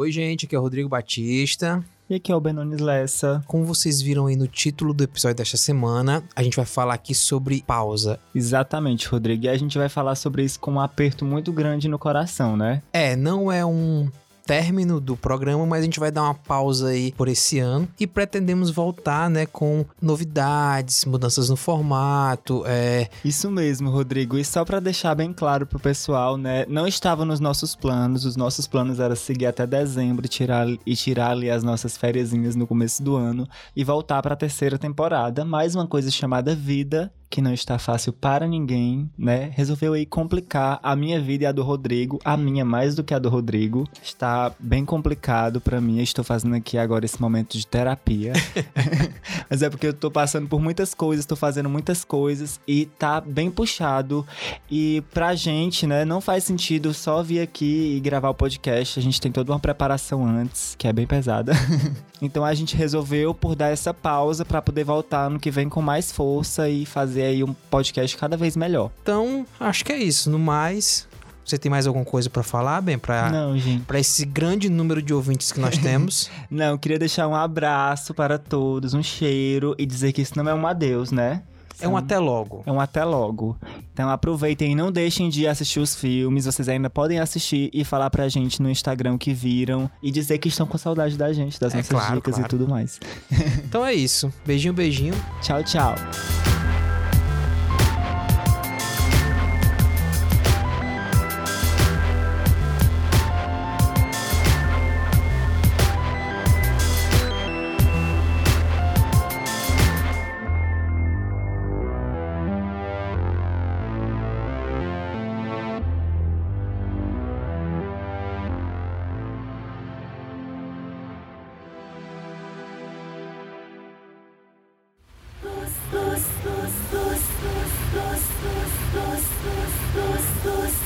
Oi, gente, aqui é o Rodrigo Batista. E aqui é o Benones Lessa. Como vocês viram aí no título do episódio desta semana, a gente vai falar aqui sobre pausa. Exatamente, Rodrigo. E a gente vai falar sobre isso com um aperto muito grande no coração, né? É, não é um término do programa, mas a gente vai dar uma pausa aí por esse ano e pretendemos voltar, né, com novidades, mudanças no formato, é... Isso mesmo, Rodrigo. E só para deixar bem claro pro pessoal, né, não estava nos nossos planos. Os nossos planos era seguir até dezembro e tirar, e tirar ali as nossas férias no começo do ano e voltar para a terceira temporada. Mais uma coisa chamada vida que não está fácil para ninguém, né? Resolveu aí complicar a minha vida e a do Rodrigo, a minha mais do que a do Rodrigo. Está bem complicado para mim. estou fazendo aqui agora esse momento de terapia. Mas é porque eu tô passando por muitas coisas, tô fazendo muitas coisas e tá bem puxado. E pra gente, né, não faz sentido só vir aqui e gravar o podcast. A gente tem toda uma preparação antes, que é bem pesada. então a gente resolveu por dar essa pausa para poder voltar no que vem com mais força e fazer fazer aí um podcast cada vez melhor. Então, acho que é isso. No mais, você tem mais alguma coisa para falar, bem? Gente. Para esse grande número de ouvintes que nós temos. não, queria deixar um abraço para todos, um cheiro e dizer que isso não é um adeus, né? É um até logo. É um até logo. Então aproveitem e não deixem de assistir os filmes. Vocês ainda podem assistir e falar pra gente no Instagram que viram e dizer que estão com saudade da gente, das é, nossas claro, dicas claro. e tudo mais. então é isso. Beijinho, beijinho. Tchau, tchau. Сос, сос, сос, сос, сос, сос, сос, сос.